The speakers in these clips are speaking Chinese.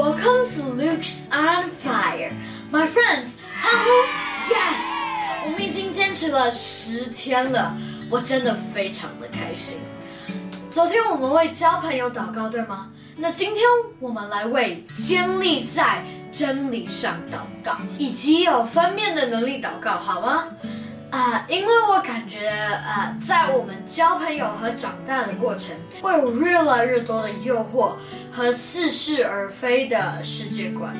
Welcome to Luke's on Fire, my friends. 欢呼，Yes！我们已经坚持了十天了，我真的非常的开心。昨天我们为交朋友祷告，对吗？那今天我们来为建立在真理上祷告，以及有分辨的能力祷告，好吗？啊，因为我感觉啊，在我们交朋友和长大的过程，会有越来越多的诱惑和似是而非的世界观，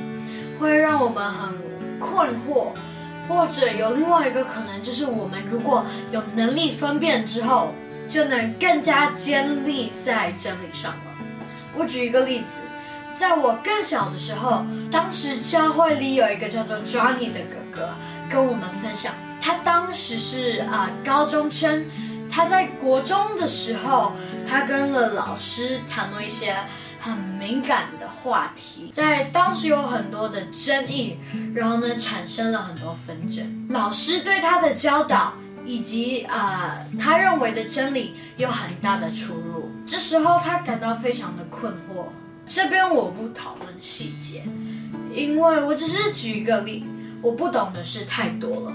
会让我们很困惑，或者有另外一个可能，就是我们如果有能力分辨之后，就能更加坚立在真理上了。我举一个例子，在我更小的时候，当时教会里有一个叫做 Johnny 的哥哥跟我们分享。他当时是啊高中生，他在国中的时候，他跟了老师谈论一些很敏感的话题，在当时有很多的争议，然后呢产生了很多纷争。老师对他的教导以及啊他认为的真理有很大的出入，这时候他感到非常的困惑。这边我不讨论细节，因为我只是举一个例，我不懂的事太多了。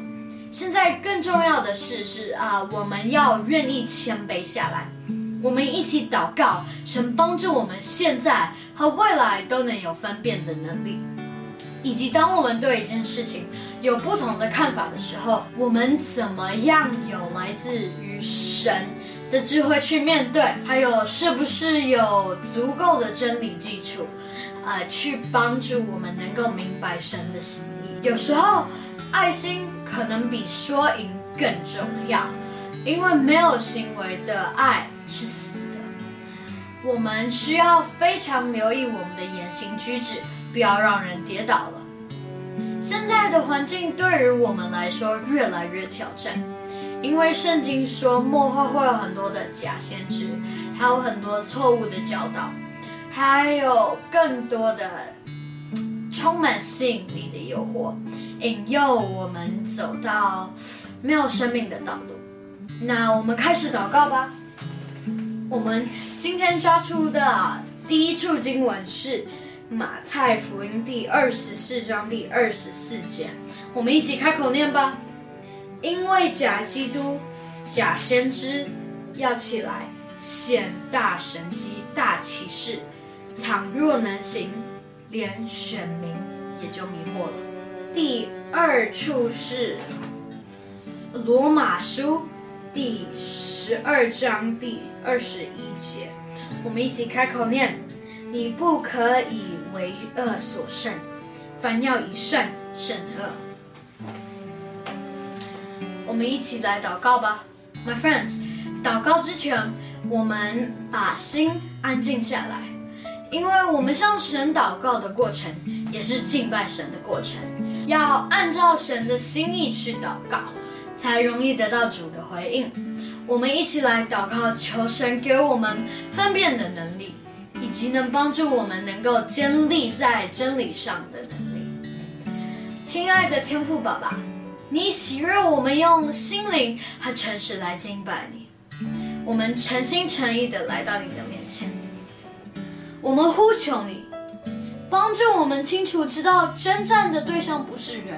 现在更重要的是，是啊，我们要愿意谦卑下来，我们一起祷告，神帮助我们现在和未来都能有分辨的能力，以及当我们对一件事情有不同的看法的时候，我们怎么样有来自于神的智慧去面对，还有是不是有足够的真理基础，啊，去帮助我们能够明白神的心意。有时候。爱心可能比说赢更重要，因为没有行为的爱是死的。我们需要非常留意我们的言行举止，不要让人跌倒了。现在的环境对于我们来说越来越挑战，因为圣经说幕后会有很多的假先知，还有很多错误的教导，还有更多的充满吸引力的诱惑。引诱我们走到没有生命的道路。那我们开始祷告吧。我们今天抓出的第一处经文是马太福音第二十四章第二十四节。我们一起开口念吧。因为假基督、假先知要起来显大神机、大启示，倘若能行，连选民也就迷惑了。第二处是罗马书第十二章第二十一节，我们一起开口念：你不可以为恶所胜，凡要以善胜恶。我们一起来祷告吧，My friends。祷告之前，我们把心安静下来，因为我们向神祷告的过程，也是敬拜神的过程。要按照神的心意去祷告，才容易得到主的回应。我们一起来祷告，求神给我们分辨的能力，以及能帮助我们能够坚立在真理上的能力。亲爱的天父爸爸，你喜悦我们用心灵和诚实来敬拜你。我们诚心诚意的来到你的面前，我们呼求你。帮助我们清楚知道征战的对象不是人，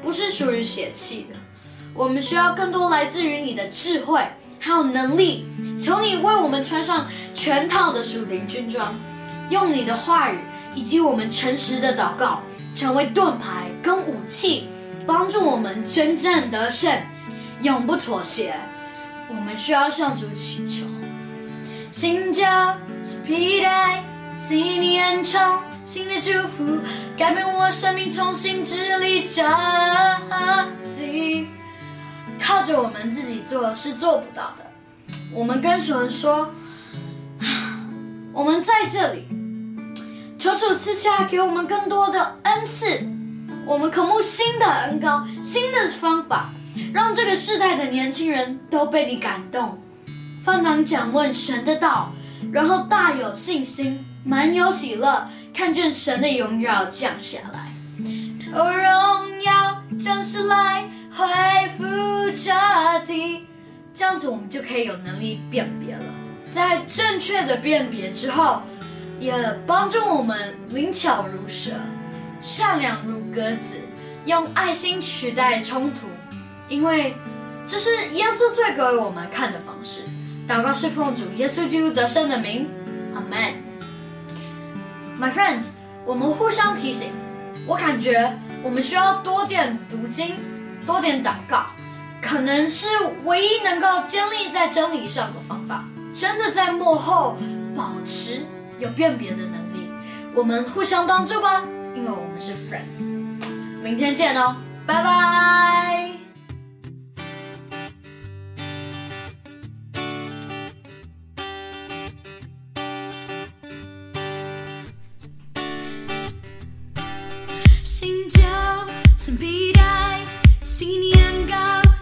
不是属于血气的。我们需要更多来自于你的智慧还有能力。求你为我们穿上全套的属灵军装，用你的话语以及我们诚实的祷告，成为盾牌跟武器，帮助我们征战得胜，永不妥协。我们需要向主祈求，新疆戴，心念充。新的祝福改变我生命，重新治理着地。靠着我们自己做是做不到的。我们跟主人说，我们在这里，求主赐下给我们更多的恩赐。我们渴慕新的恩高，新的方法，让这个世代的年轻人都被你感动，放胆讲问神的道，然后大有信心，满有喜乐。看见神的荣耀降下来，哦，荣耀降下来，恢复这地，这样子我们就可以有能力辨别了。在正确的辨别之后，也帮助我们灵巧如蛇，善良如鸽子，用爱心取代冲突，因为这是耶稣最给我们看的方式。祷告是奉主耶稣基督得胜的名，阿门。My friends，我们互相提醒，我感觉我们需要多点读经，多点祷告，可能是唯一能够建立在真理上的方法。真的在幕后保持有辨别的能力，我们互相帮助吧，因为我们是 friends。明天见哦，拜拜。新旧新皮带，新年糕，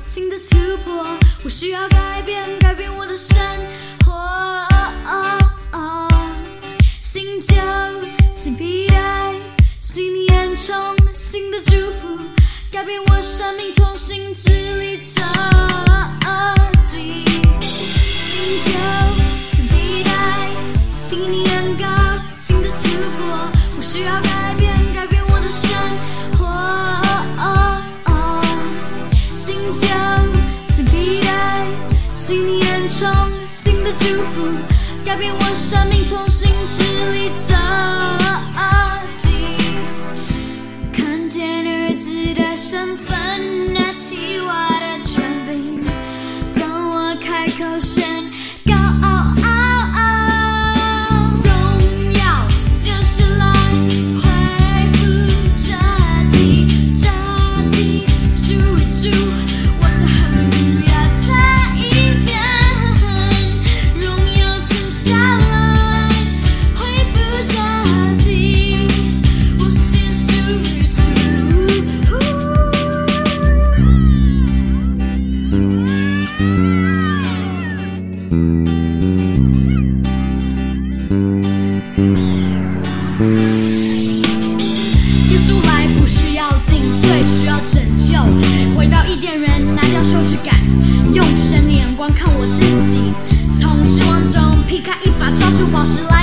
新的突破，我需要改变，改变我的生活。新旧新皮带，新年重新的祝福，改变我生命，重新支离折。祝福，改变我生命，重新支离折耶稣来不是要进罪，是要拯救。回到伊甸园，拿掉羞耻感，用神的眼光看我自己，从失望中劈开一把，抓住宝石来